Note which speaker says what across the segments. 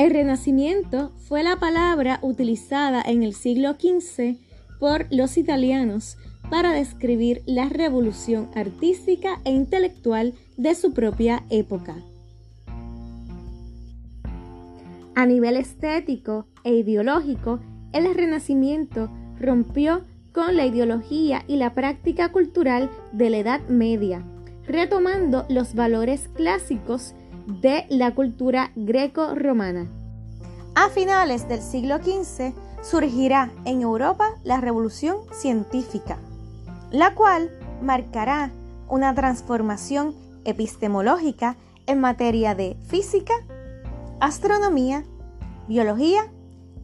Speaker 1: El Renacimiento fue la palabra utilizada en el siglo XV por los italianos para describir la revolución artística e intelectual de su propia época. A nivel estético e ideológico, el Renacimiento rompió con la ideología y la práctica cultural de la Edad Media, retomando los valores clásicos de la cultura greco-romana. A finales del siglo XV surgirá en Europa la revolución científica, la cual marcará una transformación epistemológica en materia de física, astronomía, biología,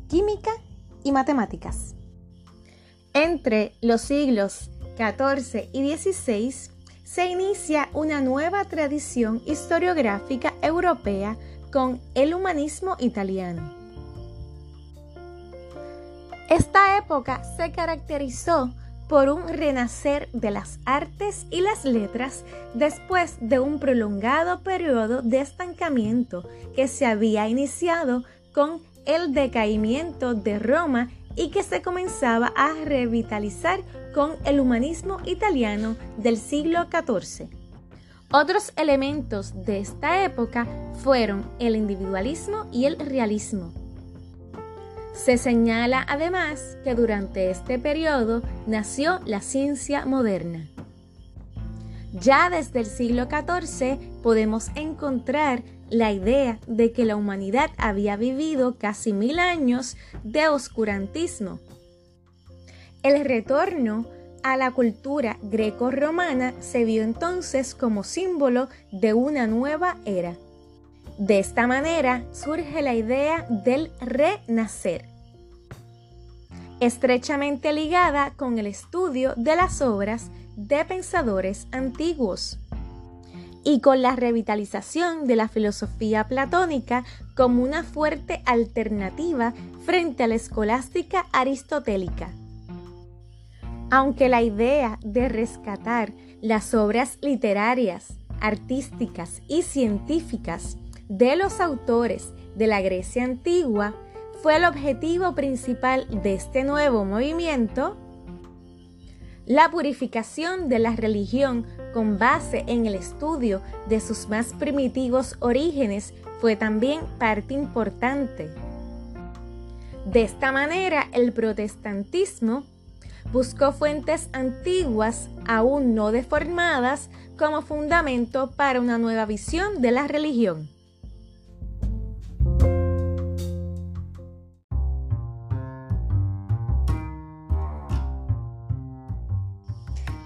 Speaker 1: química y matemáticas. Entre los siglos XIV y XVI se inicia una nueva tradición historiográfica europea con el humanismo italiano. Esta época se caracterizó por un renacer de las artes y las letras después de un prolongado periodo de estancamiento que se había iniciado con el decaimiento de Roma y que se comenzaba a revitalizar con el humanismo italiano del siglo XIV. Otros elementos de esta época fueron el individualismo y el realismo. Se señala además que durante este periodo nació la ciencia moderna. Ya desde el siglo XIV podemos encontrar la idea de que la humanidad había vivido casi mil años de oscurantismo. El retorno a la cultura greco-romana se vio entonces como símbolo de una nueva era. De esta manera surge la idea del renacer, estrechamente ligada con el estudio de las obras de pensadores antiguos y con la revitalización de la filosofía platónica como una fuerte alternativa frente a la escolástica aristotélica. Aunque la idea de rescatar las obras literarias, artísticas y científicas de los autores de la Grecia antigua fue el objetivo principal de este nuevo movimiento, la purificación de la religión con base en el estudio de sus más primitivos orígenes fue también parte importante. De esta manera, el protestantismo buscó fuentes antiguas aún no deformadas como fundamento para una nueva visión de la religión.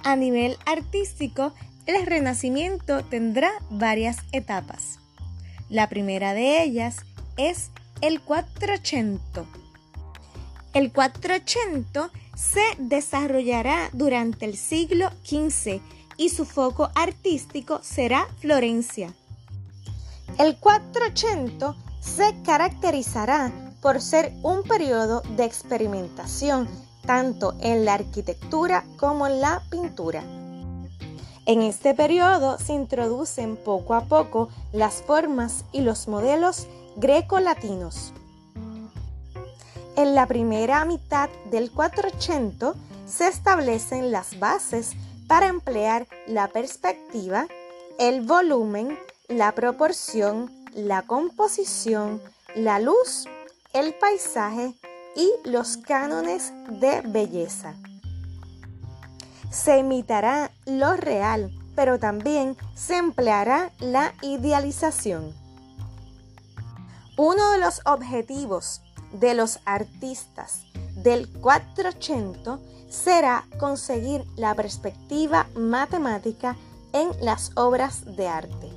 Speaker 1: A nivel artístico, el Renacimiento tendrá varias etapas. La primera de ellas es el Quattrocento. El Quattrocento se desarrollará durante el siglo XV y su foco artístico será Florencia. El Quattrocento se caracterizará por ser un periodo de experimentación tanto en la arquitectura como en la pintura. En este periodo se introducen poco a poco las formas y los modelos greco-latinos. En la primera mitad del 480 se establecen las bases para emplear la perspectiva, el volumen, la proporción, la composición, la luz, el paisaje y los cánones de belleza. Se imitará lo real, pero también se empleará la idealización. Uno de los objetivos de los artistas del 480 será conseguir la perspectiva matemática en las obras de arte.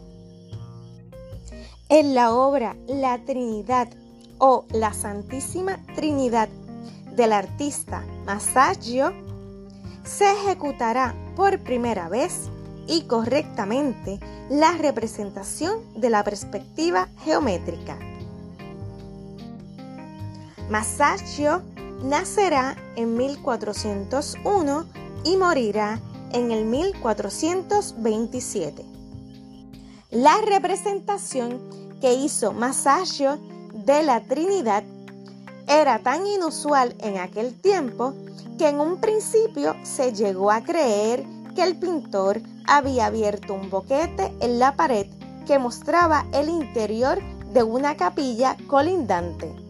Speaker 1: En la obra La Trinidad o la Santísima Trinidad del artista Masaccio se ejecutará por primera vez y correctamente la representación de la perspectiva geométrica. Masaccio nacerá en 1401 y morirá en el 1427. La representación que hizo Masaccio de la Trinidad era tan inusual en aquel tiempo que en un principio se llegó a creer que el pintor había abierto un boquete en la pared que mostraba el interior de una capilla colindante.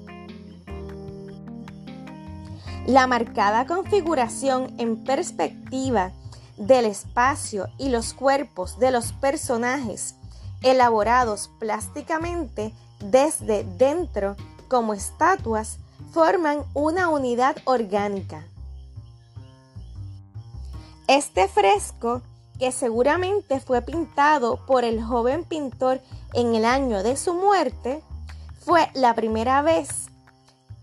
Speaker 1: La marcada configuración en perspectiva del espacio y los cuerpos de los personajes elaborados plásticamente desde dentro como estatuas forman una unidad orgánica. Este fresco, que seguramente fue pintado por el joven pintor en el año de su muerte, fue la primera vez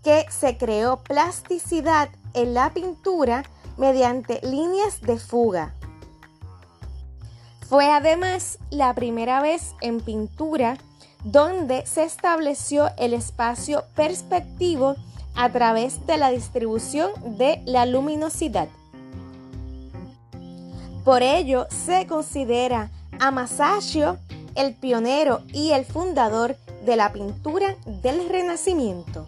Speaker 1: que se creó plasticidad en la pintura mediante líneas de fuga. Fue además la primera vez en pintura donde se estableció el espacio perspectivo a través de la distribución de la luminosidad. Por ello se considera a Masaccio el pionero y el fundador de la pintura del Renacimiento.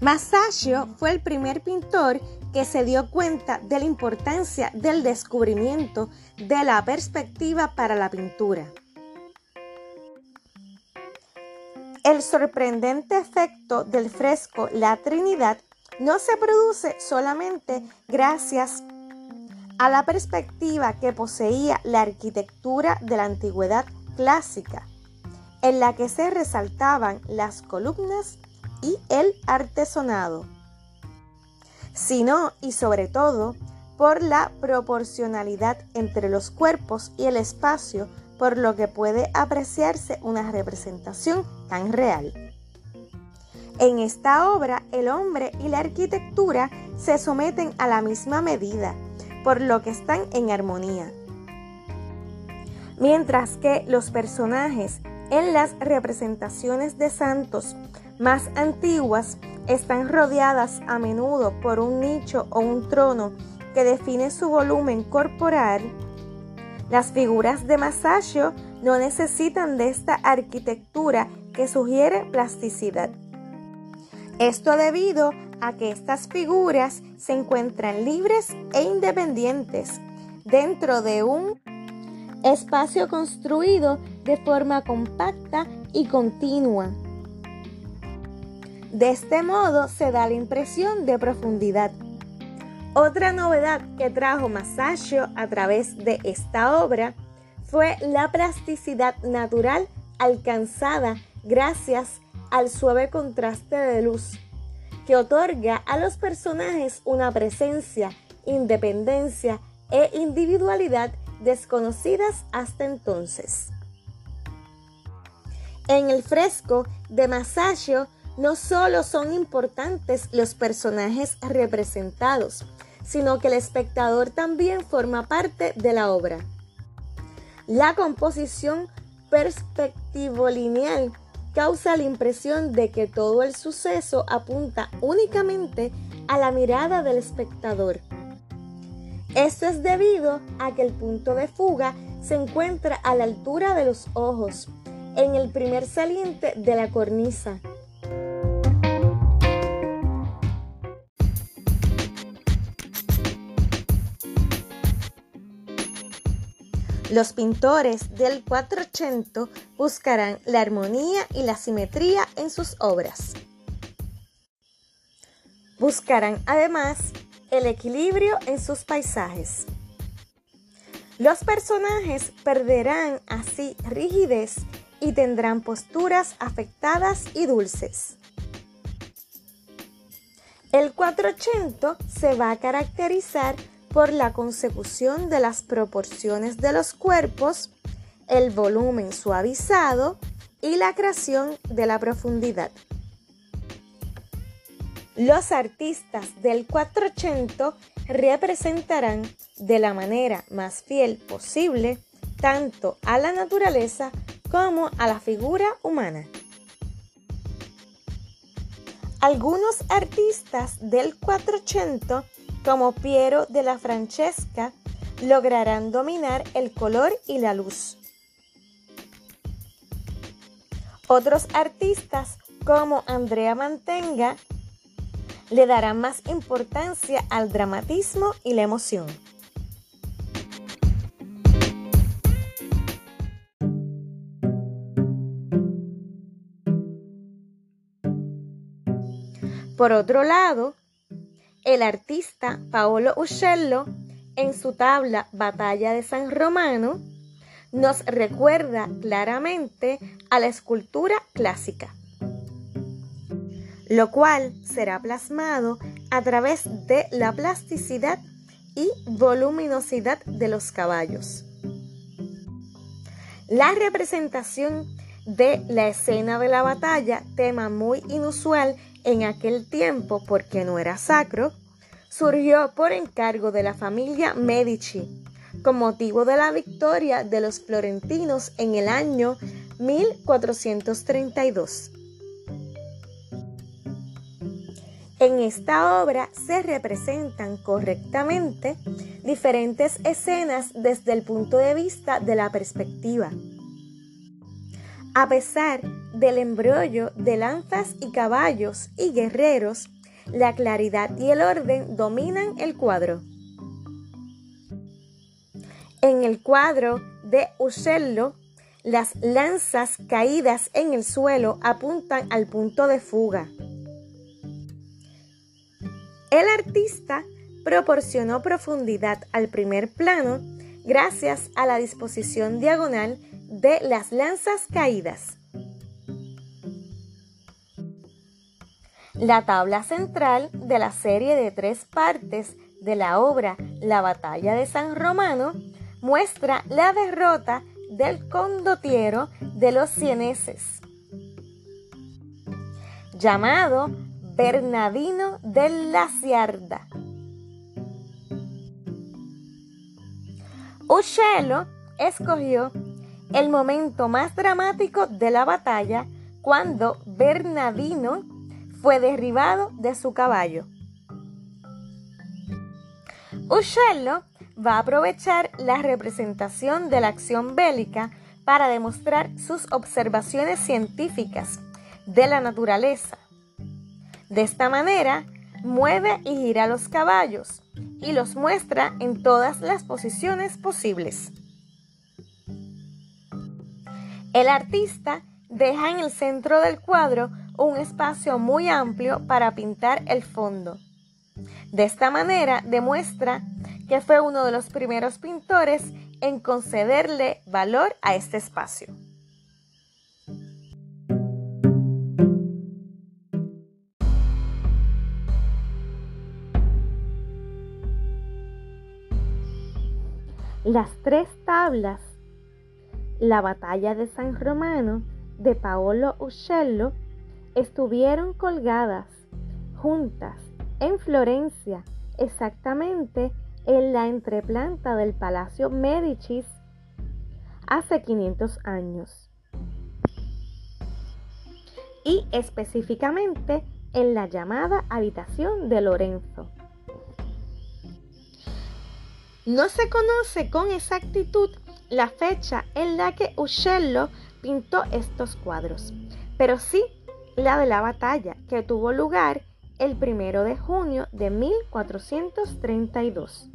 Speaker 1: Masaccio fue el primer pintor que se dio cuenta de la importancia del descubrimiento de la perspectiva para la pintura. El sorprendente efecto del fresco La Trinidad no se produce solamente gracias a la perspectiva que poseía la arquitectura de la antigüedad clásica, en la que se resaltaban las columnas y el artesonado sino y sobre todo por la proporcionalidad entre los cuerpos y el espacio, por lo que puede apreciarse una representación tan real. En esta obra el hombre y la arquitectura se someten a la misma medida, por lo que están en armonía. Mientras que los personajes en las representaciones de santos más antiguas están rodeadas a menudo por un nicho o un trono que define su volumen corporal, las figuras de Masaccio no necesitan de esta arquitectura que sugiere plasticidad. Esto debido a que estas figuras se encuentran libres e independientes dentro de un espacio construido de forma compacta y continua. De este modo se da la impresión de profundidad. Otra novedad que trajo Masaccio a través de esta obra fue la plasticidad natural alcanzada gracias al suave contraste de luz, que otorga a los personajes una presencia, independencia e individualidad desconocidas hasta entonces. En el fresco de Masaccio no solo son importantes los personajes representados, sino que el espectador también forma parte de la obra. La composición perspectivo-lineal causa la impresión de que todo el suceso apunta únicamente a la mirada del espectador. Esto es debido a que el punto de fuga se encuentra a la altura de los ojos, en el primer saliente de la cornisa, Los pintores del 480 buscarán la armonía y la simetría en sus obras. Buscarán además el equilibrio en sus paisajes. Los personajes perderán así rigidez y tendrán posturas afectadas y dulces. El 480 se va a caracterizar por la consecución de las proporciones de los cuerpos, el volumen suavizado y la creación de la profundidad. Los artistas del 480 representarán de la manera más fiel posible tanto a la naturaleza como a la figura humana. Algunos artistas del 480 como Piero de la Francesca, lograrán dominar el color y la luz. Otros artistas como Andrea Mantenga le darán más importancia al dramatismo y la emoción. Por otro lado, el artista Paolo Uccello, en su tabla Batalla de San Romano, nos recuerda claramente a la escultura clásica, lo cual será plasmado a través de la plasticidad y voluminosidad de los caballos. La representación de la escena de la batalla, tema muy inusual en aquel tiempo porque no era sacro, surgió por encargo de la familia Medici, con motivo de la victoria de los florentinos en el año 1432. En esta obra se representan correctamente diferentes escenas desde el punto de vista de la perspectiva. A pesar del embrollo de lanzas y caballos y guerreros, la claridad y el orden dominan el cuadro. En el cuadro de Uccello, las lanzas caídas en el suelo apuntan al punto de fuga. El artista proporcionó profundidad al primer plano gracias a la disposición diagonal de las lanzas caídas. La tabla central de la serie de tres partes de la obra La batalla de San Romano muestra la derrota del condotiero de los cieneses, llamado Bernardino de la Ciarda. Uccello escogió el momento más dramático de la batalla cuando Bernardino fue derribado de su caballo. Uccello va a aprovechar la representación de la acción bélica para demostrar sus observaciones científicas de la naturaleza. De esta manera, mueve y gira los caballos y los muestra en todas las posiciones posibles. El artista deja en el centro del cuadro un espacio muy amplio para pintar el fondo. De esta manera demuestra que fue uno de los primeros pintores en concederle valor a este espacio. Las tres tablas, la batalla de San Romano de Paolo Uccello, estuvieron colgadas juntas en Florencia, exactamente en la entreplanta del Palacio Medicis hace 500 años. Y específicamente en la llamada habitación de Lorenzo. No se conoce con exactitud la fecha en la que Uccello pintó estos cuadros, pero sí la de la batalla que tuvo lugar el primero de junio de 1432.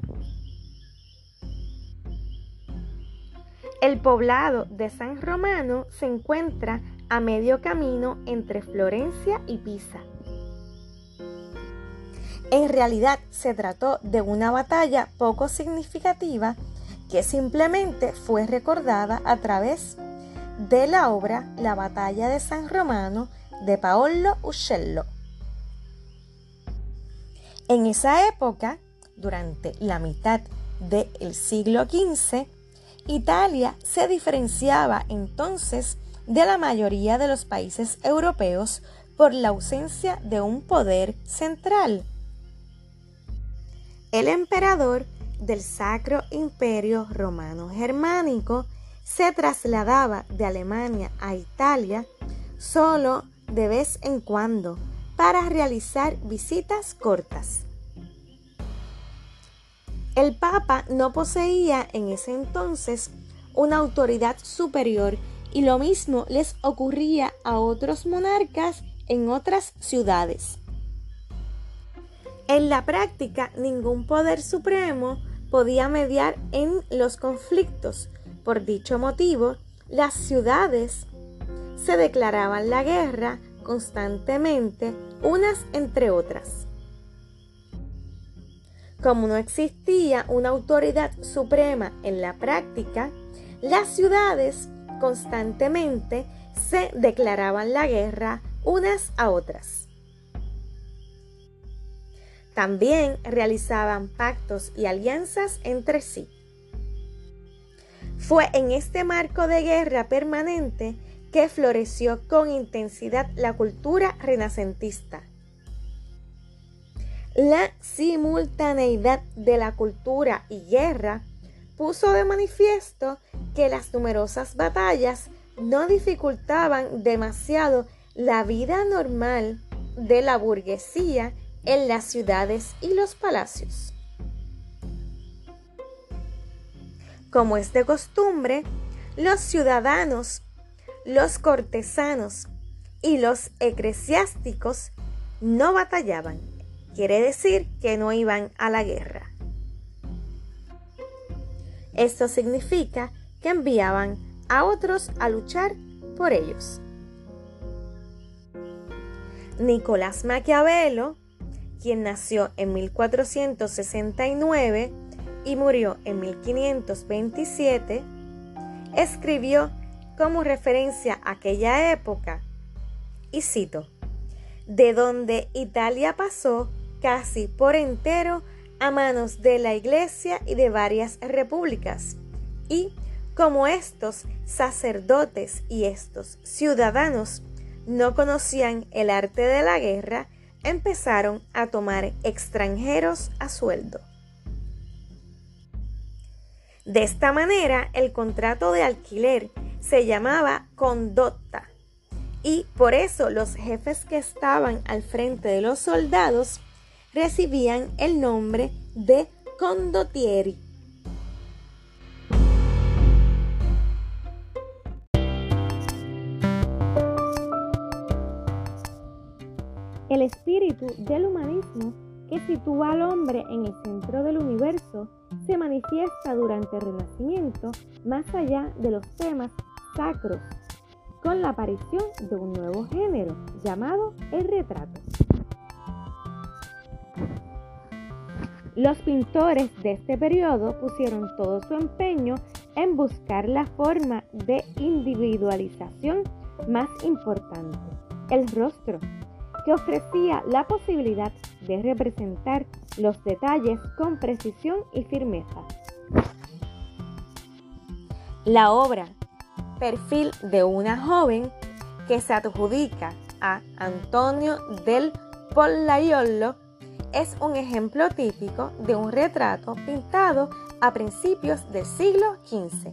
Speaker 1: El poblado de San Romano se encuentra a medio camino entre Florencia y Pisa. En realidad se trató de una batalla poco significativa que simplemente fue recordada a través de la obra La batalla de San Romano de Paolo Uccello. En esa época, durante la mitad del siglo XV, Italia se diferenciaba entonces de la mayoría de los países europeos por la ausencia de un poder central. El emperador del Sacro Imperio Romano Germánico se trasladaba de Alemania a Italia solo de vez en cuando para realizar visitas cortas. El Papa no poseía en ese entonces una autoridad superior y lo mismo les ocurría a otros monarcas en otras ciudades. En la práctica, ningún poder supremo podía mediar en los conflictos. Por dicho motivo, las ciudades se declaraban la guerra constantemente unas entre otras. Como no existía una autoridad suprema en la práctica, las ciudades constantemente se declaraban la guerra unas a otras. También realizaban pactos y alianzas entre sí. Fue en este marco de guerra permanente que floreció con intensidad la cultura renacentista. La simultaneidad de la cultura y guerra puso de manifiesto que las numerosas batallas no dificultaban demasiado la vida normal de la burguesía en las ciudades y los palacios. Como es de costumbre, los ciudadanos, los cortesanos y los eclesiásticos no batallaban. Quiere decir que no iban a la guerra. Esto significa que enviaban a otros a luchar por ellos. Nicolás Maquiavelo, quien nació en 1469 y murió en 1527, escribió como referencia a aquella época, y cito, de donde Italia pasó casi por entero a manos de la Iglesia y de varias repúblicas, y como estos sacerdotes y estos ciudadanos no conocían el arte de la guerra, empezaron a tomar extranjeros a sueldo. De esta manera, el contrato de alquiler se llamaba condotta y por eso los jefes que estaban al frente de los soldados recibían el nombre de condottieri. El espíritu del humanismo que sitúa al hombre en el centro del universo se manifiesta durante el Renacimiento más allá de los temas sacros, con la aparición de un nuevo género llamado el retrato. Los pintores de este periodo pusieron todo su empeño en buscar la forma de individualización más importante, el rostro, que ofrecía la posibilidad de representar los detalles con precisión y firmeza. La obra Perfil de una joven que se adjudica a Antonio del Pollaiolo es un ejemplo típico de un retrato pintado a principios del siglo XV.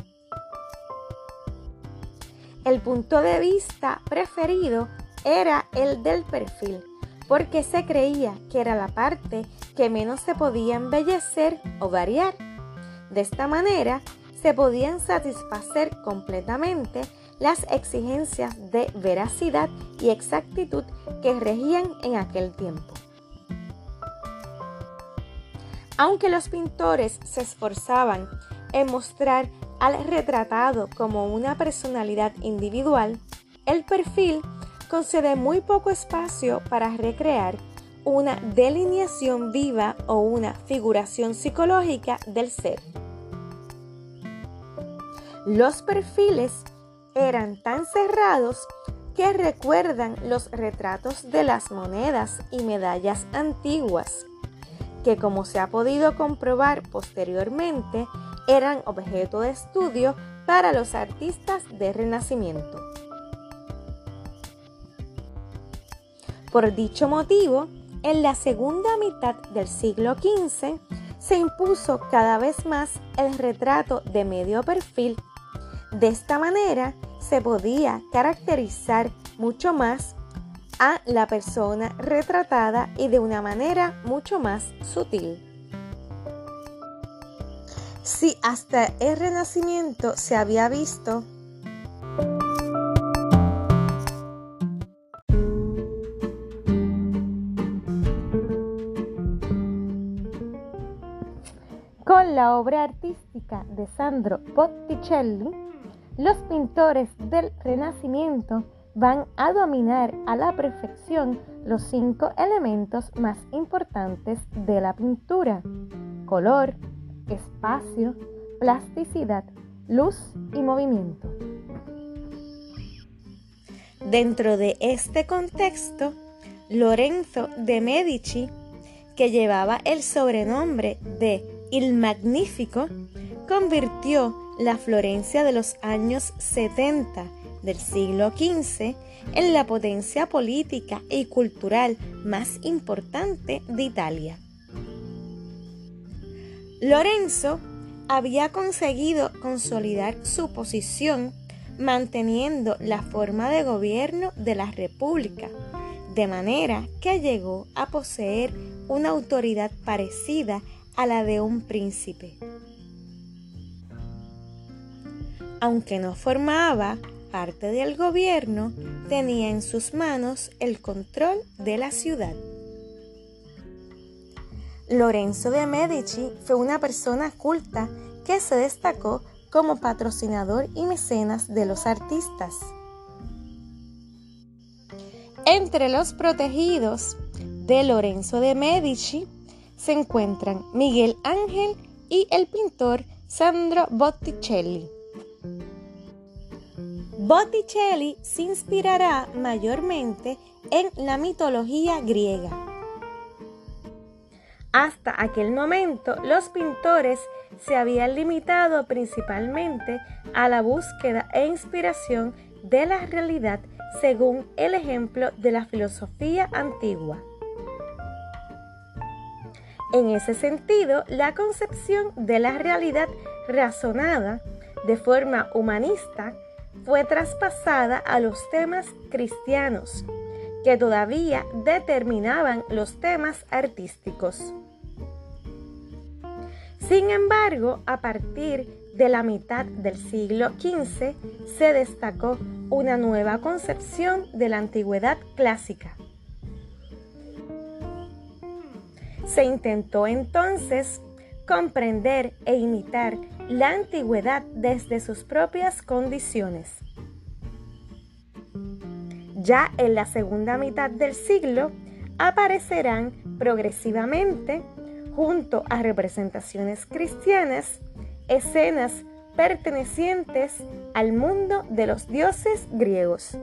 Speaker 1: El punto de vista preferido era el del perfil, porque se creía que era la parte que menos se podía embellecer o variar. De esta manera, se podían satisfacer completamente las exigencias de veracidad y exactitud que regían en aquel tiempo. Aunque los pintores se esforzaban en mostrar al retratado como una personalidad individual, el perfil concede muy poco espacio para recrear una delineación viva o una figuración psicológica del ser. Los perfiles eran tan cerrados que recuerdan los retratos de las monedas y medallas antiguas, que como se ha podido comprobar posteriormente, eran objeto de estudio para los artistas de Renacimiento. Por dicho motivo, en la segunda mitad del siglo XV se impuso cada vez más el retrato de medio perfil. De esta manera se podía caracterizar mucho más a la persona retratada y de una manera mucho más sutil. Si hasta el Renacimiento se había visto obra artística de Sandro Botticelli, los pintores del Renacimiento van a dominar a la perfección los cinco elementos más importantes de la pintura, color, espacio, plasticidad, luz y movimiento. Dentro de este contexto, Lorenzo de Medici, que llevaba el sobrenombre de Il Magnífico, convirtió la Florencia de los años 70 del siglo XV en la potencia política y cultural más importante de Italia. Lorenzo había conseguido consolidar su posición manteniendo la forma de gobierno de la República, de manera que llegó a poseer una autoridad parecida a la de un príncipe. Aunque no formaba parte del gobierno, tenía en sus manos el control de la ciudad. Lorenzo de Medici fue una persona culta que se destacó como patrocinador y mecenas de los artistas. Entre los protegidos de Lorenzo de Medici se encuentran Miguel Ángel y el pintor Sandro Botticelli. Botticelli se inspirará mayormente en la mitología griega. Hasta aquel momento, los pintores se habían limitado principalmente a la búsqueda e inspiración de la realidad según el ejemplo de la filosofía antigua. En ese sentido, la concepción de la realidad razonada de forma humanista fue traspasada a los temas cristianos, que todavía determinaban los temas artísticos. Sin embargo, a partir de la mitad del siglo XV se destacó una nueva concepción de la antigüedad clásica. Se intentó entonces comprender e imitar la antigüedad desde sus propias condiciones. Ya en la segunda mitad del siglo aparecerán progresivamente, junto a representaciones cristianas, escenas pertenecientes al mundo de los dioses griegos.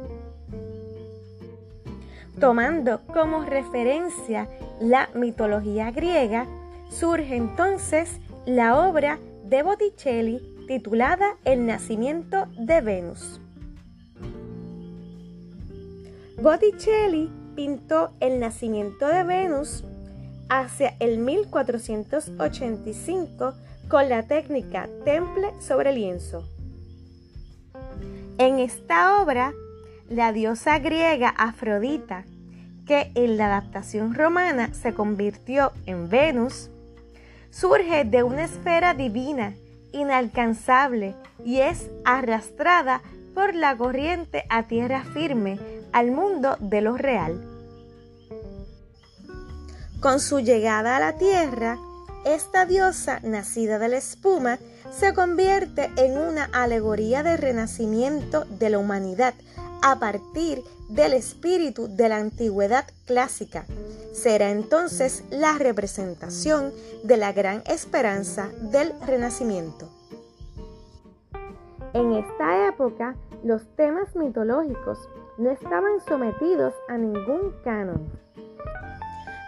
Speaker 1: Tomando como referencia la mitología griega, surge entonces la obra de Botticelli titulada El nacimiento de Venus. Botticelli pintó el nacimiento de Venus hacia el 1485 con la técnica temple sobre lienzo. En esta obra, la diosa griega Afrodita, que en la adaptación romana se convirtió en Venus, surge de una esfera divina, inalcanzable, y es arrastrada por la corriente a tierra firme, al mundo de lo real. Con su llegada a la tierra, esta diosa nacida de la espuma se convierte en una alegoría de renacimiento de la humanidad a partir del espíritu de la antigüedad clásica. Será entonces la representación de la gran esperanza del renacimiento. En esta época, los temas mitológicos no estaban sometidos a ningún canon.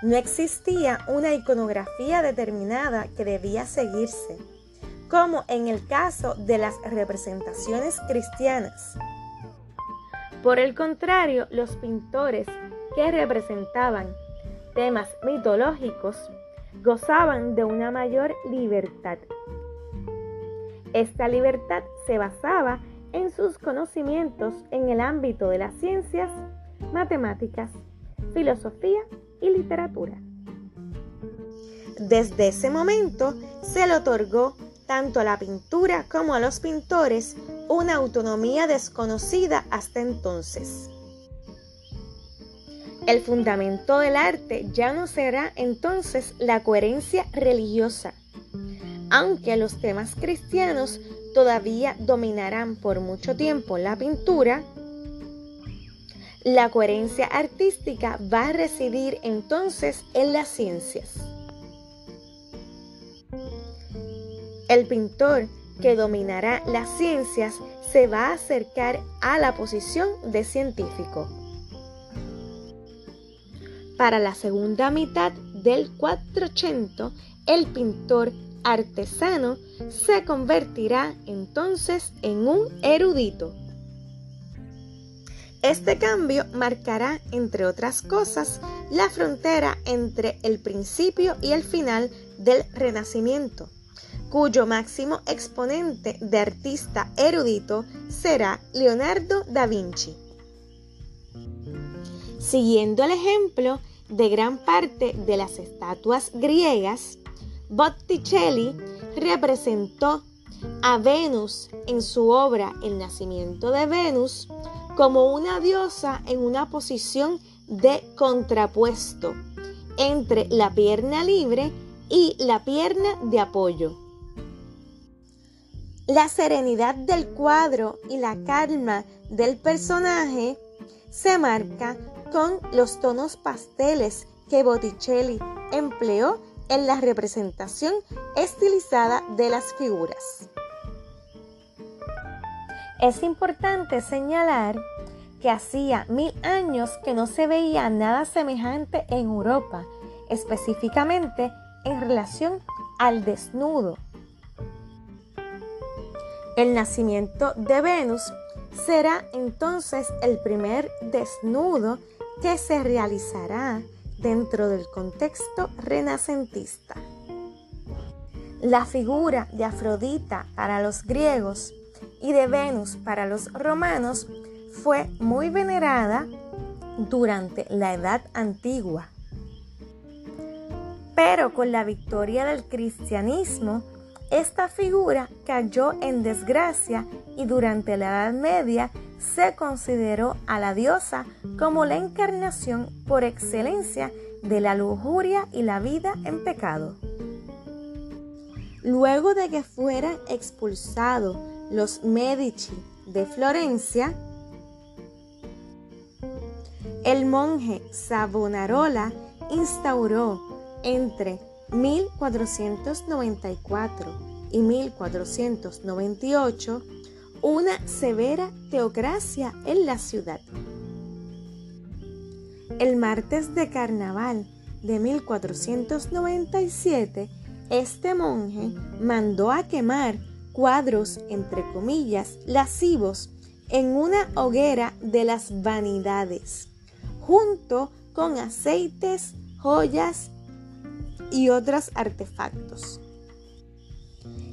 Speaker 1: No existía una iconografía determinada que debía seguirse, como en el caso de las representaciones cristianas. Por el contrario, los pintores que representaban temas mitológicos gozaban de una mayor libertad. Esta libertad se basaba en sus conocimientos en el ámbito de las ciencias, matemáticas, filosofía y literatura. Desde ese momento se le otorgó tanto a la pintura como a los pintores una autonomía desconocida hasta entonces. El fundamento del arte ya no será entonces la coherencia religiosa, Aunque los temas cristianos todavía dominarán por mucho tiempo la pintura, la coherencia artística va a residir entonces en las ciencias. El pintor que dominará las ciencias se va a acercar a la posición de científico. Para la segunda mitad del 480, el pintor artesano se convertirá entonces en un erudito. Este cambio marcará, entre otras cosas, la frontera entre el principio y el final del Renacimiento, cuyo máximo exponente de artista erudito será Leonardo da Vinci. Siguiendo el ejemplo de gran parte de las estatuas griegas, Botticelli representó a Venus en su obra El nacimiento de Venus como una diosa en una posición de contrapuesto entre la pierna libre y la pierna de apoyo. La serenidad del cuadro y la calma del personaje se marca con los tonos pasteles que Botticelli empleó en la representación estilizada de las figuras. Es importante señalar que hacía mil años que no se veía nada semejante en Europa, específicamente en relación al desnudo. El nacimiento de Venus será entonces el primer desnudo que se realizará dentro del contexto renacentista. La figura de Afrodita para los griegos y de Venus para los romanos fue muy venerada durante la Edad Antigua. Pero con la victoria del cristianismo, esta figura cayó en desgracia y durante la Edad Media se consideró a la diosa como la encarnación por excelencia de la lujuria y la vida en pecado. Luego de que fueran expulsados los Medici de Florencia, el monje Savonarola instauró entre 1494 y 1498 una severa teocracia en la ciudad. El martes de carnaval de 1497, este monje mandó a quemar cuadros, entre comillas, lascivos en una hoguera de las vanidades, junto con aceites, joyas y otros artefactos.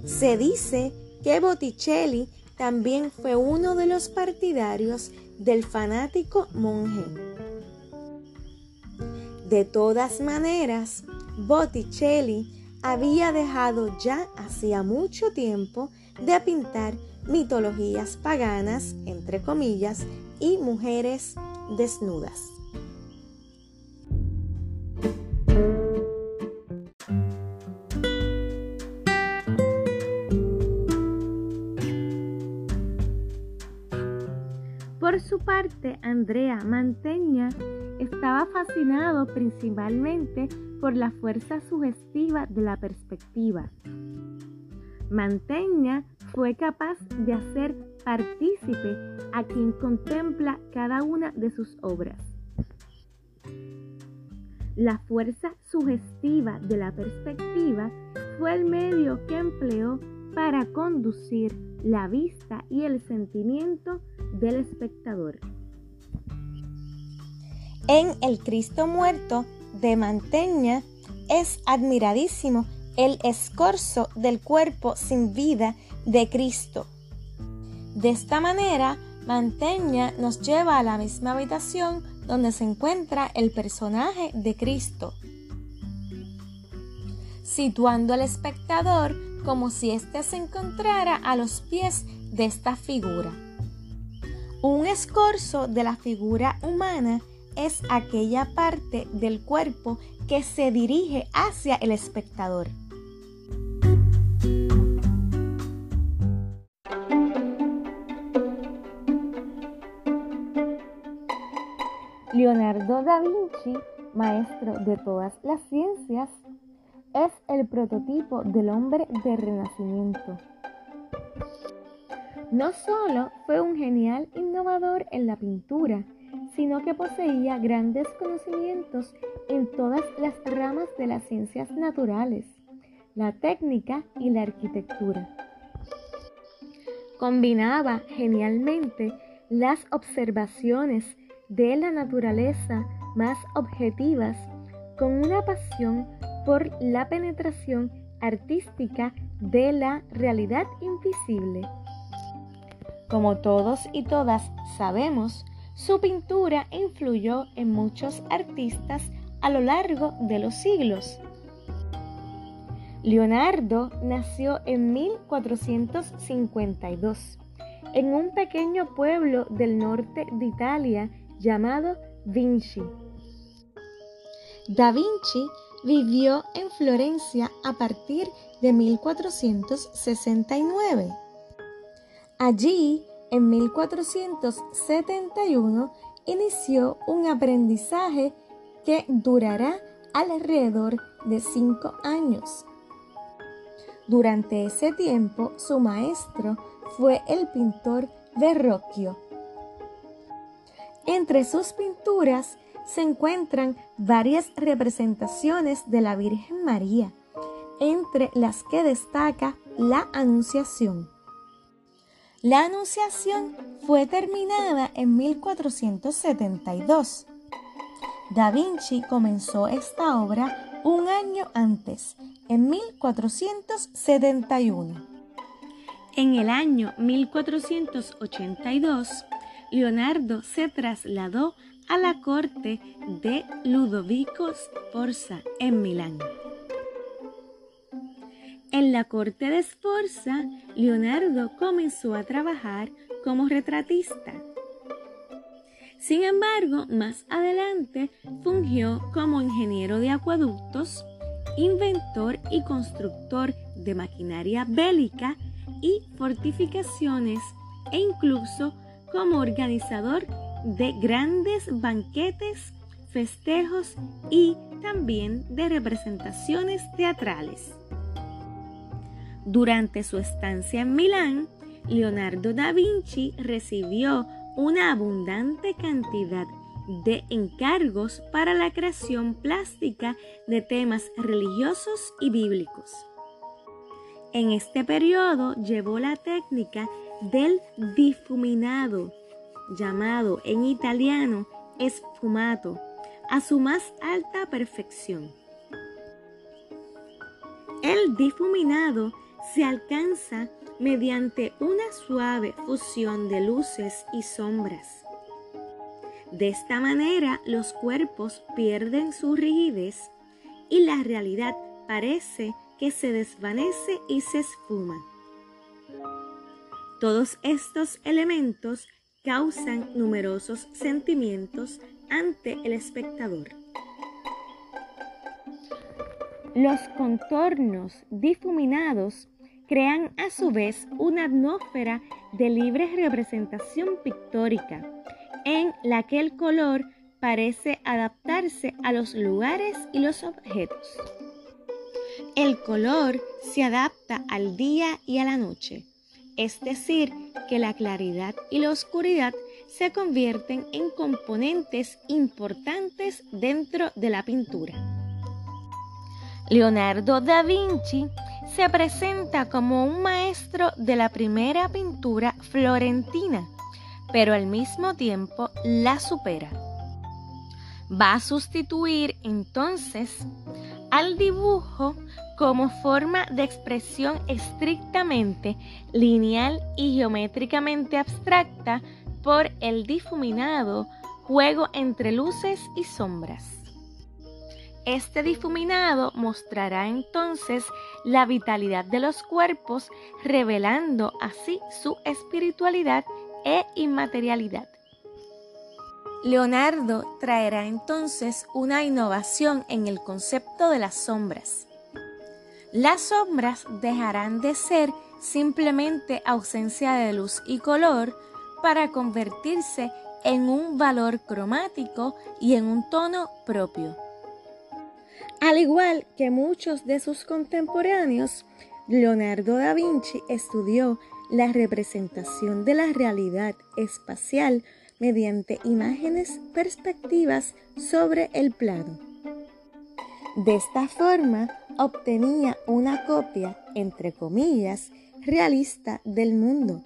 Speaker 1: Se dice que Botticelli también fue uno de los partidarios del fanático monje. De todas maneras, Botticelli había dejado ya hacía mucho tiempo de pintar mitologías paganas, entre comillas, y mujeres desnudas. Por su parte, Andrea Manteña estaba fascinado principalmente por la fuerza sugestiva de la perspectiva. Manteña fue capaz de hacer partícipe a quien contempla cada una de sus obras. La fuerza sugestiva de la perspectiva fue el medio que empleó para conducir la vista y el sentimiento del espectador. En El Cristo muerto de Manteña es admiradísimo el escorzo del cuerpo sin vida de Cristo. De esta manera, Manteña nos lleva a la misma habitación donde se encuentra el personaje de Cristo, situando al espectador como si éste se encontrara a los pies de esta figura. Un escorzo de la figura humana es aquella parte del cuerpo que se dirige hacia el espectador. Leonardo da Vinci, maestro de todas las ciencias, es el prototipo del hombre del Renacimiento. No solo fue un genial innovador en la pintura, sino que poseía grandes conocimientos en todas las ramas de las ciencias naturales, la técnica y la arquitectura. Combinaba genialmente las observaciones de la naturaleza más objetivas con una pasión por la penetración artística de la realidad invisible. Como todos y todas sabemos, su pintura influyó en muchos artistas a lo largo de los siglos. Leonardo nació en 1452 en un pequeño pueblo del norte de Italia llamado Vinci. Da Vinci vivió en Florencia a partir de 1469. Allí, en 1471, inició un aprendizaje que durará alrededor de cinco años. Durante ese tiempo, su maestro fue el pintor Verrocchio. Entre sus pinturas se encuentran varias representaciones de la Virgen María, entre las que destaca la Anunciación. La Anunciación fue terminada en 1472. Da Vinci comenzó esta obra un año antes, en 1471. En el año 1482, Leonardo se trasladó a la corte de Ludovico Sforza en Milán. En la corte de Sforza, Leonardo comenzó a trabajar como retratista. Sin embargo, más adelante fungió como ingeniero de acueductos, inventor y constructor de maquinaria bélica y fortificaciones e incluso como organizador de grandes banquetes, festejos y también de representaciones teatrales. Durante su estancia en Milán, Leonardo da Vinci recibió una abundante cantidad de encargos para la creación plástica de temas religiosos y bíblicos. En este periodo llevó la técnica del difuminado, llamado en italiano esfumato, a su más alta perfección. El difuminado se alcanza mediante una suave fusión de luces y sombras. De esta manera los cuerpos pierden su rigidez y la realidad parece que se desvanece y se esfuma. Todos estos elementos causan numerosos sentimientos ante el espectador. Los contornos difuminados crean a su vez una atmósfera de libre representación pictórica, en la que el color parece adaptarse a los lugares y los objetos. El color se adapta al día y a la noche, es decir, que la claridad y la oscuridad se convierten en componentes importantes dentro de la pintura. Leonardo da Vinci se presenta como un maestro de la primera pintura florentina, pero al mismo tiempo la supera. Va a sustituir entonces al dibujo como forma de expresión estrictamente lineal y geométricamente abstracta por el difuminado juego entre luces y sombras. Este difuminado mostrará entonces la vitalidad de los cuerpos, revelando así su espiritualidad e inmaterialidad. Leonardo traerá entonces una innovación en el concepto de las sombras. Las sombras dejarán de ser simplemente ausencia de luz y color para convertirse en un valor cromático y en un tono propio. Al igual que muchos de sus contemporáneos, Leonardo da Vinci estudió la representación de la realidad espacial mediante imágenes perspectivas sobre el plano. De esta forma obtenía una copia, entre comillas, realista del mundo,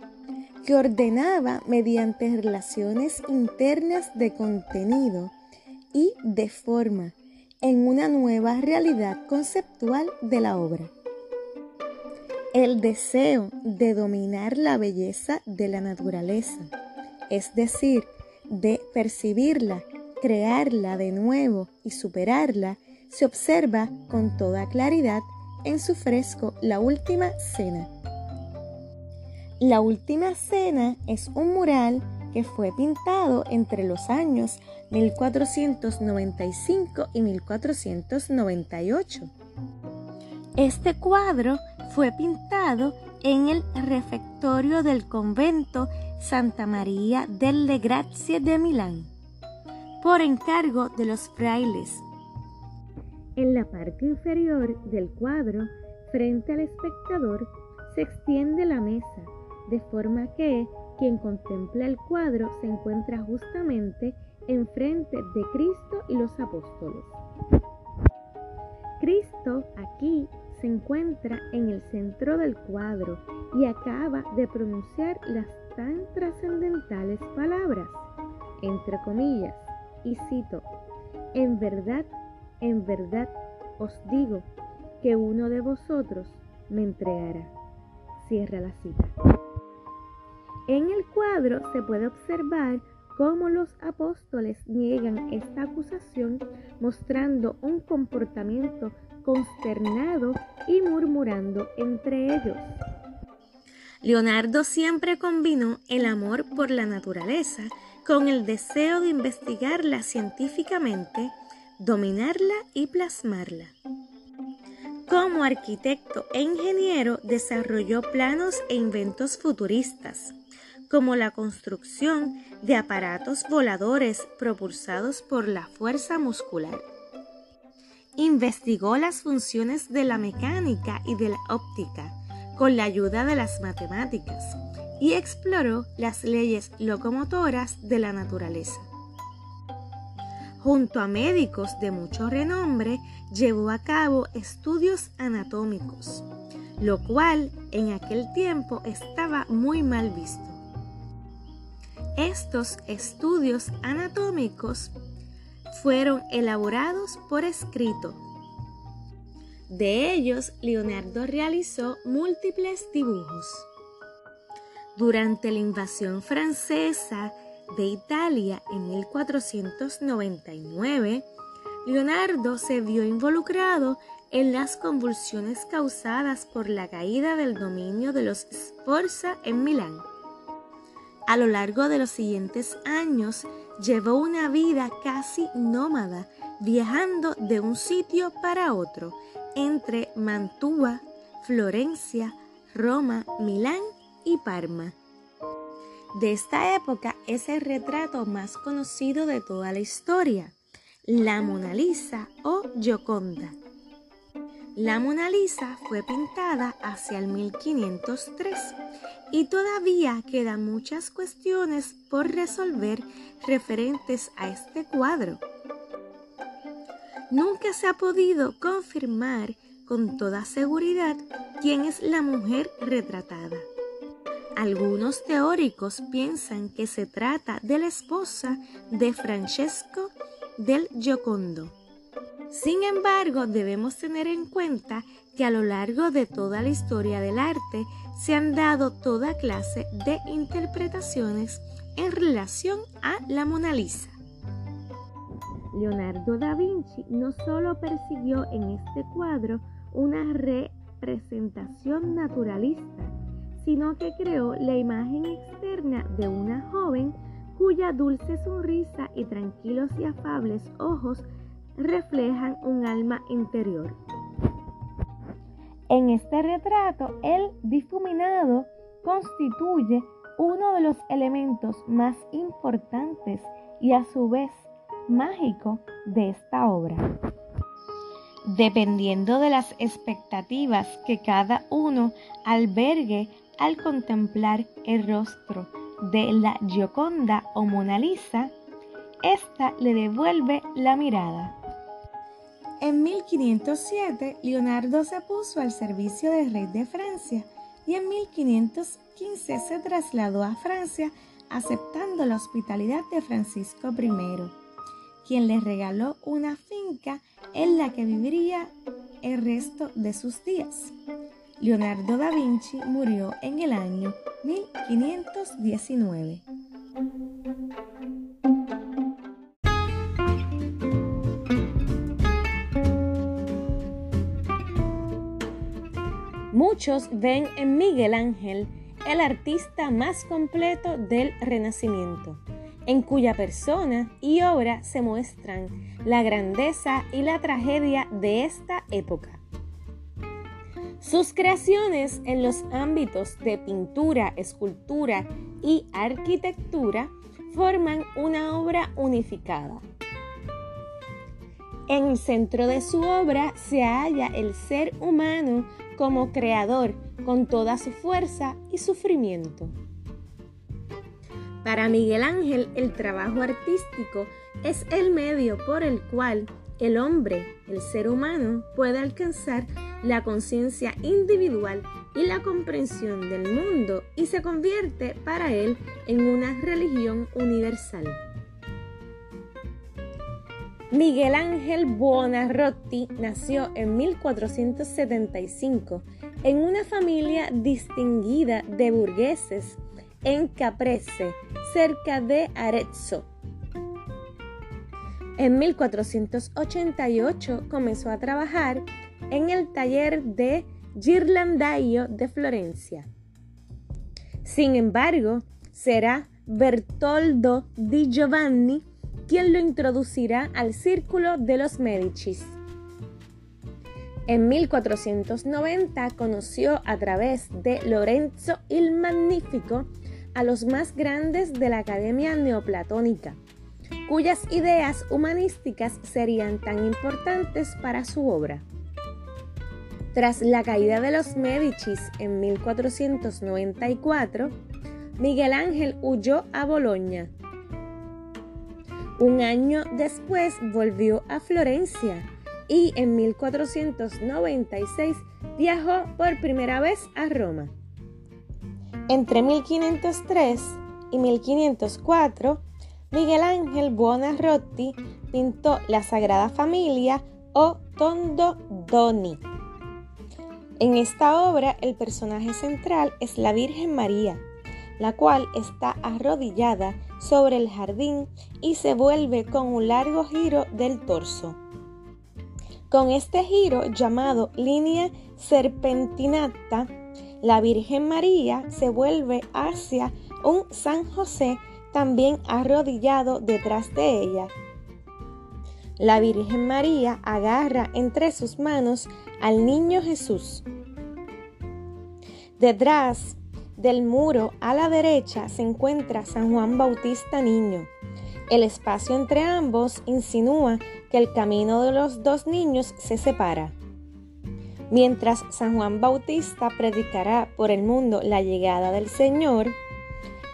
Speaker 1: que ordenaba mediante relaciones internas de contenido y de forma en una nueva realidad conceptual de la obra. El deseo de dominar la belleza de la naturaleza, es decir, de percibirla, crearla de nuevo y superarla, se observa con toda claridad en su fresco La Última Cena. La Última Cena es un mural que fue pintado entre los años 1495 y 1498. Este cuadro fue pintado en el refectorio del convento Santa María delle Grazie de Milán, por encargo de los frailes. En la parte inferior del cuadro, frente al espectador, se extiende la mesa, de forma que quien contempla el cuadro se encuentra justamente enfrente de Cristo y los apóstoles. Cristo aquí se encuentra en el centro del cuadro y acaba de pronunciar las tan trascendentales palabras, entre comillas, y cito, en verdad, en verdad os digo que uno de vosotros me entregará. Cierra la cita. En el cuadro se puede observar cómo los apóstoles niegan esta acusación mostrando un comportamiento consternado y murmurando entre ellos. Leonardo siempre combinó el amor por la naturaleza con el deseo de investigarla científicamente, dominarla y plasmarla. Como arquitecto e ingeniero desarrolló planos e inventos futuristas, como la construcción de aparatos voladores propulsados por la fuerza muscular. Investigó las funciones de la mecánica y de la óptica con la ayuda de las matemáticas y exploró las leyes locomotoras de la naturaleza. Junto a médicos de mucho renombre, llevó a cabo estudios anatómicos, lo cual en aquel tiempo estaba muy mal visto. Estos estudios anatómicos fueron elaborados por escrito. De ellos, Leonardo realizó múltiples dibujos. Durante la invasión francesa de Italia en 1499, Leonardo se vio involucrado en las convulsiones causadas por la caída del dominio de los Sforza en Milán. A lo largo de los siguientes años llevó una vida casi nómada, viajando de un sitio para otro, entre Mantua, Florencia, Roma, Milán y Parma. De esta época es el retrato más conocido de toda la historia, la Mona Lisa o Gioconda. La Mona Lisa fue pintada hacia el 1503 y todavía quedan muchas cuestiones por resolver referentes a este cuadro. Nunca se ha podido confirmar con toda seguridad quién es la mujer retratada. Algunos teóricos piensan que se trata de la esposa de Francesco del Giocondo sin embargo, debemos tener en cuenta que a lo largo de toda la historia del arte se han dado toda clase de interpretaciones en relación a la Mona Lisa. Leonardo da Vinci no solo persiguió en este cuadro una representación naturalista, sino que creó la imagen externa de una joven cuya dulce sonrisa y tranquilos y afables ojos reflejan un alma interior. En este retrato, el difuminado constituye uno de los elementos más importantes y a su vez mágico de esta obra. Dependiendo de las expectativas que cada uno albergue al contemplar el rostro de la Gioconda o Mona Lisa, ésta le devuelve la mirada. En 1507, Leonardo se puso al servicio del rey de Francia y en 1515 se trasladó a Francia aceptando la hospitalidad de Francisco I, quien le regaló una finca en la que viviría el resto de sus días. Leonardo da Vinci murió en el año 1519. Muchos ven en Miguel Ángel el artista más completo del Renacimiento, en cuya persona y obra se muestran la grandeza y la tragedia de esta época. Sus creaciones en los ámbitos de pintura, escultura y arquitectura forman una obra unificada. En el centro de su obra se halla el ser humano como creador con toda su fuerza y sufrimiento. Para Miguel Ángel el trabajo artístico es el medio por el cual el hombre, el ser humano, puede alcanzar la conciencia individual y la comprensión del mundo y se convierte para él en una religión universal. Miguel Ángel Buonarroti nació en 1475 en una familia distinguida de burgueses en Caprese, cerca de Arezzo. En 1488 comenzó a trabajar en el taller de Ghirlandaio de Florencia. Sin embargo, será Bertoldo di Giovanni quien lo introducirá al círculo de los Medicis. En 1490 conoció a través de Lorenzo il Magnífico a los más grandes de la Academia Neoplatónica, cuyas ideas humanísticas serían tan importantes para su obra. Tras la caída de los Medicis en 1494, Miguel Ángel huyó a Boloña. Un año después volvió a Florencia y en 1496 viajó por primera vez a Roma. Entre 1503 y 1504, Miguel Ángel Buonarroti pintó la Sagrada Familia o Tondo Doni en esta obra el personaje central es la Virgen María, la cual está arrodillada sobre el jardín y se vuelve con un largo giro del torso. Con este giro llamado línea serpentinata, la Virgen María se vuelve hacia un San José también arrodillado detrás de ella la Virgen María agarra entre sus manos al niño Jesús. Detrás del muro a la derecha se encuentra San Juan Bautista Niño. El espacio entre ambos insinúa que el camino de los dos niños se separa. Mientras San Juan Bautista predicará por el mundo la llegada del Señor,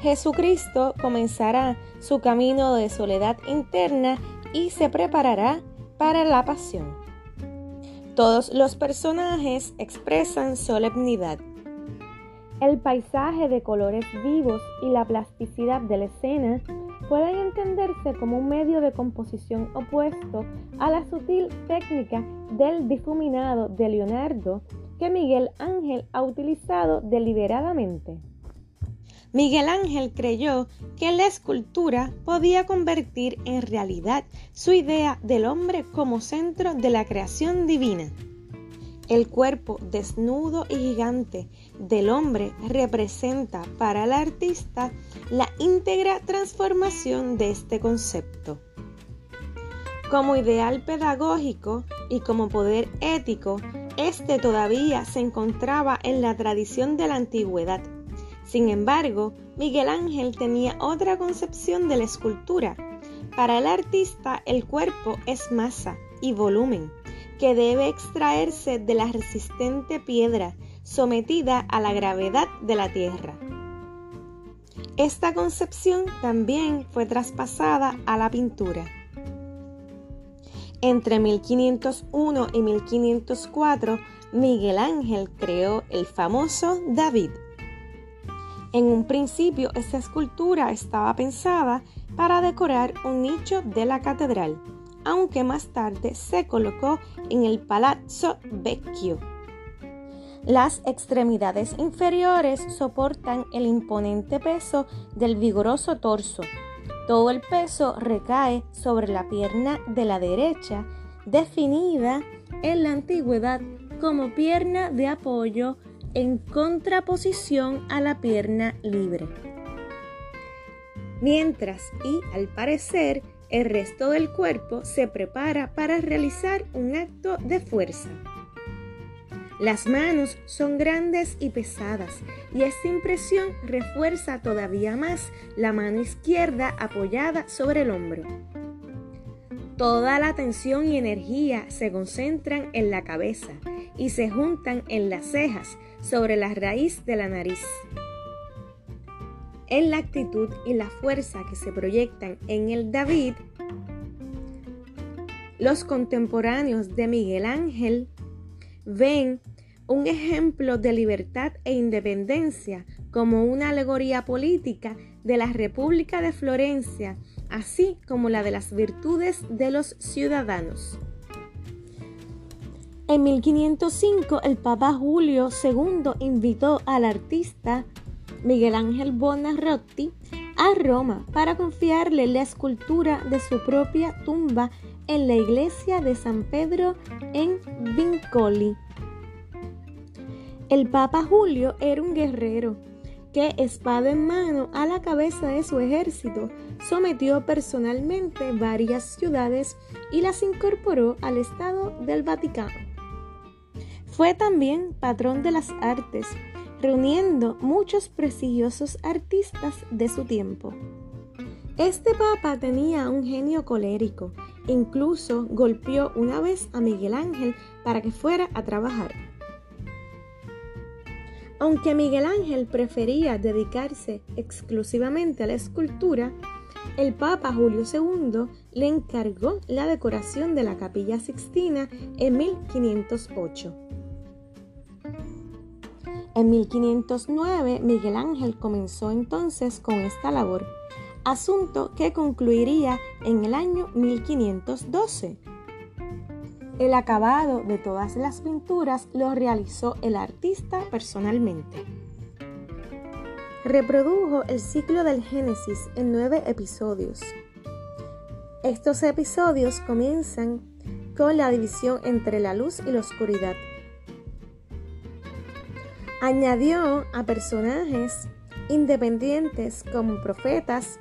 Speaker 1: Jesucristo comenzará su camino de soledad interna y se preparará para la pasión. Todos los personajes expresan solemnidad. El paisaje de colores vivos y la plasticidad de la escena pueden entenderse como un medio de composición opuesto a la sutil técnica del difuminado de Leonardo que Miguel Ángel ha utilizado deliberadamente. Miguel Ángel creyó que la escultura podía convertir en realidad su idea del hombre como centro de la creación divina. El cuerpo desnudo y gigante del hombre representa para el artista la íntegra transformación de este concepto. Como ideal pedagógico y como poder ético, este todavía se encontraba en la tradición de la antigüedad Sin embargo, Miguel Ángel tenía otra concepción de la escultura. Para el artista el cuerpo es masa y volumen que debe extraerse de la resistente piedra sometida a la gravedad de la tierra. Esta concepción también fue traspasada a la pintura. Entre 1501 y 1504, Miguel Ángel creó el famoso David. En un principio, esta escultura estaba pensada para decorar un nicho de la catedral, aunque más tarde se colocó en el Palazzo Vecchio. Las extremidades inferiores soportan el imponente peso del vigoroso torso. Todo el peso recae sobre la pierna de la derecha, definida en la antigüedad como pierna de apoyo en contraposición a la pierna libre. Mientras y al parecer el resto del cuerpo se prepara para realizar un acto de fuerza. Las manos son grandes y pesadas y esta impresión refuerza todavía más la mano izquierda apoyada sobre el hombro. Toda la tensión y energía se concentran en la cabeza y se juntan en las cejas sobre la raíz de la nariz. En la actitud y la fuerza que se proyectan en el David, los contemporáneos de Miguel Ángel ven un ejemplo de libertad e independencia como una alegoría política de la República de Florencia, así como la de las virtudes de los ciudadanos. En 1505 el Papa Julio II invitó al artista Miguel Ángel Buonarroti a Roma para confiarle la escultura de su propia tumba en la iglesia de San Pedro en Vincoli. El Papa Julio era un guerrero que, espada en mano a la cabeza de su ejército, sometió personalmente varias ciudades y las incorporó al Estado del Vaticano. Fue también patrón de las artes, reuniendo muchos prestigiosos artistas de su tiempo. Este papa tenía un genio colérico, incluso golpeó una vez a Miguel Ángel para que fuera a trabajar. Aunque Miguel Ángel prefería dedicarse exclusivamente a la escultura, el Papa Julio II le encargó la decoración de la Capilla Sixtina en 1508. En 1509 Miguel Ángel comenzó entonces con esta labor, asunto que concluiría en el año 1512 el acabado de todas las pinturas lo realizó el artista personalmente. Reprodujo el ciclo del Génesis en nueve episodios. Estos episodios comienzan con la división entre la luz y la oscuridad. Añadió a personajes independientes como profetas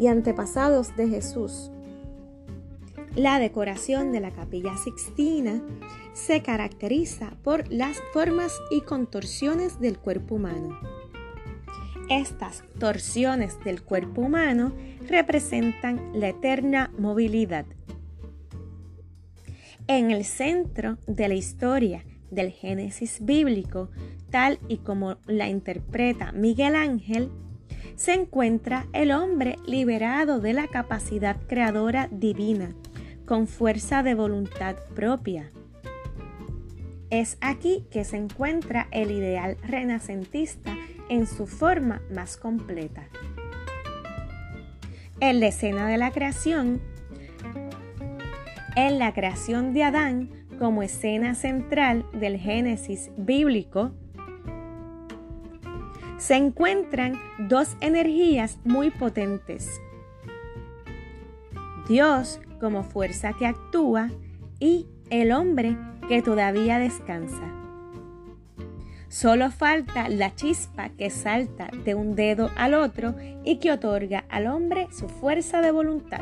Speaker 1: y antepasados de Jesús la decoración de la capilla sixtina se caracteriza por las formas y contorsiones del cuerpo humano. Estas torsiones del cuerpo humano representan la eterna movilidad. En el centro de la historia del Génesis bíblico, tal y como la interpreta Miguel Ángel, se encuentra el hombre liberado de la capacidad creadora divina con fuerza de voluntad propia. Es aquí que se encuentra el ideal renacentista en su forma más completa. En la escena de la creación, en la creación de Adán como escena central del Génesis bíblico, se encuentran dos energías muy potentes. Dios como fuerza que actúa y el hombre que todavía descansa. Solo falta la chispa que salta de un dedo al otro y que otorga al hombre su fuerza de voluntad.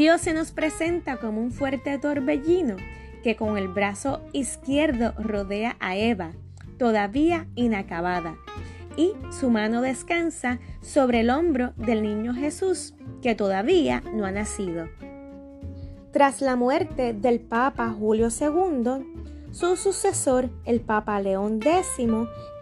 Speaker 1: Dios se nos presenta como un fuerte torbellino que con el brazo izquierdo rodea a Eva, todavía inacabada, y su mano descansa sobre el hombro del niño Jesús, que todavía no ha nacido. Tras la muerte del Papa Julio II, su sucesor, el Papa León X,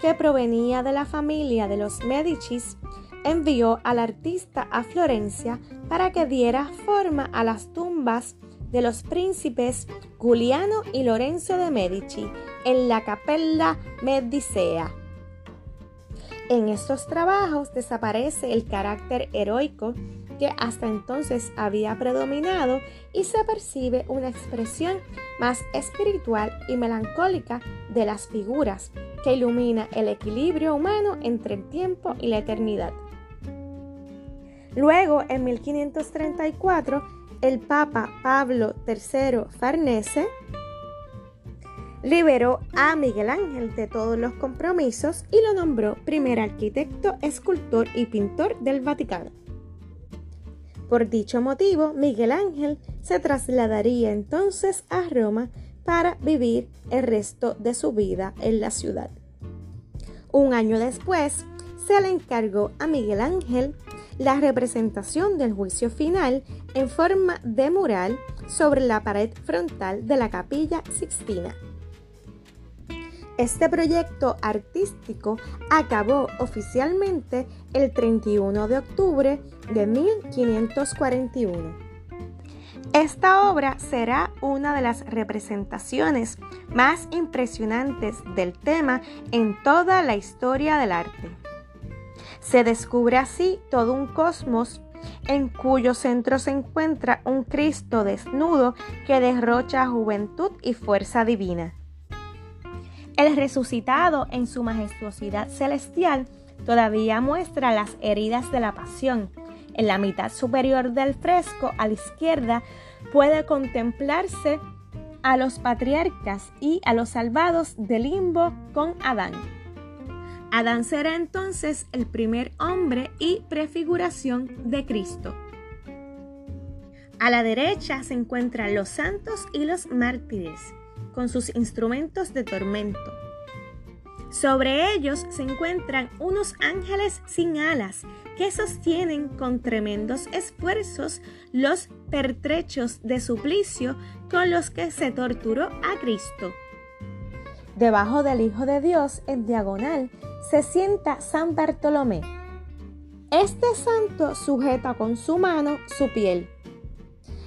Speaker 1: que provenía de la familia de los Medicis, envió al artista a Florencia para que diera forma a las tumbas de los príncipes Giuliano y Lorenzo de Medici en la Capella Medicea. En estos trabajos desaparece el carácter heroico que hasta entonces había predominado y se percibe una expresión más espiritual y melancólica de las figuras que ilumina el equilibrio humano entre el tiempo y la eternidad. Luego, en 1534, el Papa Pablo III Farnese liberó a Miguel Ángel de todos los compromisos y lo nombró primer arquitecto, escultor y pintor del Vaticano. Por dicho motivo, Miguel Ángel se trasladaría entonces a Roma para vivir el resto de su vida en la ciudad. Un año después, se le encargó a Miguel Ángel la representación del juicio final en forma de mural sobre la pared frontal de la capilla Sixtina. Este proyecto artístico acabó oficialmente el 31 de octubre de 1541. Esta obra será una de las representaciones más impresionantes del tema en toda la historia del arte. Se descubre así todo un cosmos en cuyo centro se encuentra un Cristo desnudo que derrocha juventud y fuerza divina. El resucitado en su majestuosidad celestial todavía muestra las heridas de la pasión. En la mitad superior del fresco, a la izquierda, puede contemplarse a los patriarcas y a los salvados del limbo con Adán. Adán será entonces el primer hombre y prefiguración de Cristo. A la derecha se encuentran los santos y los mártires con sus instrumentos de tormento. Sobre ellos se encuentran unos ángeles sin alas que sostienen con tremendos esfuerzos los pertrechos de suplicio con los que se torturó a Cristo. Debajo del Hijo de Dios, en diagonal, se sienta San Bartolomé. Este santo sujeta con su mano su piel.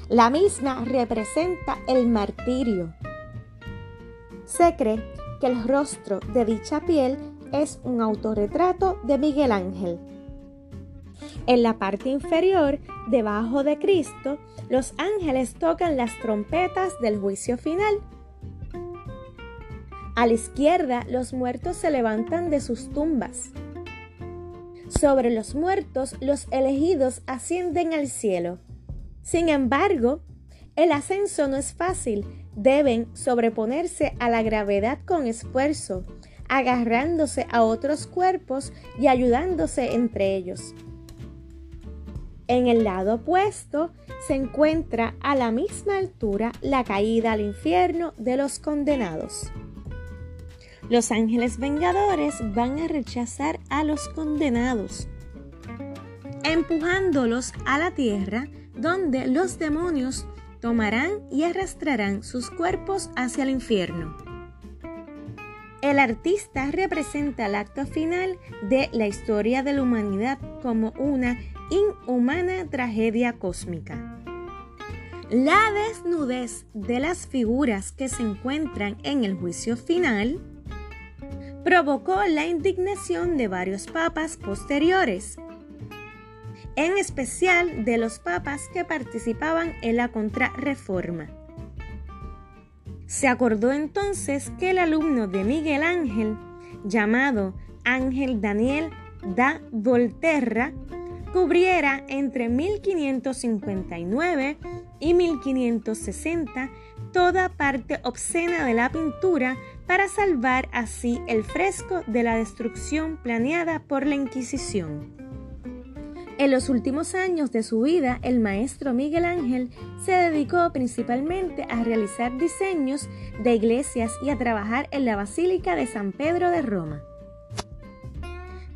Speaker 1: La misma representa el martirio. Se cree que el rostro de dicha piel es un autorretrato de Miguel Ángel. En la parte inferior, debajo de Cristo, los ángeles tocan las trompetas del juicio final. A la izquierda, los muertos se levantan de sus tumbas. Sobre los muertos, los elegidos ascienden al cielo. Sin embargo, el ascenso no es fácil, deben sobreponerse a la gravedad con esfuerzo, agarrándose a otros cuerpos y ayudándose entre ellos. En el lado opuesto se encuentra a la misma altura la caída al infierno de los condenados. Los ángeles vengadores van a rechazar a los condenados, empujándolos a la tierra donde los demonios tomarán y arrastrarán sus cuerpos hacia el infierno. El artista representa el acto final de la historia de la humanidad como una inhumana tragedia cósmica. La desnudez de las figuras que se encuentran en el juicio final provocó la indignación de varios papas posteriores, en especial de los papas que participaban en la contrarreforma. Se acordó entonces que el alumno de Miguel Ángel, llamado Ángel Daniel da Volterra, cubriera entre 1559 y 1560 toda parte obscena de la pintura para salvar así el fresco de la destrucción planeada por la Inquisición. En los últimos años de su vida, el maestro Miguel Ángel se dedicó principalmente a realizar diseños de iglesias y a trabajar en la Basílica de San Pedro de Roma.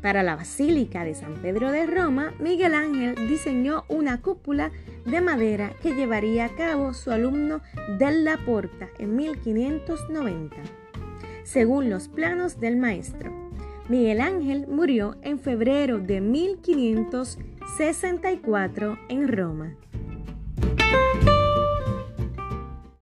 Speaker 1: Para la Basílica de San Pedro de Roma, Miguel Ángel diseñó una cúpula de madera que llevaría a cabo su alumno Della Porta en 1590, según los planos del maestro. Miguel Ángel murió en febrero de 1564 en Roma.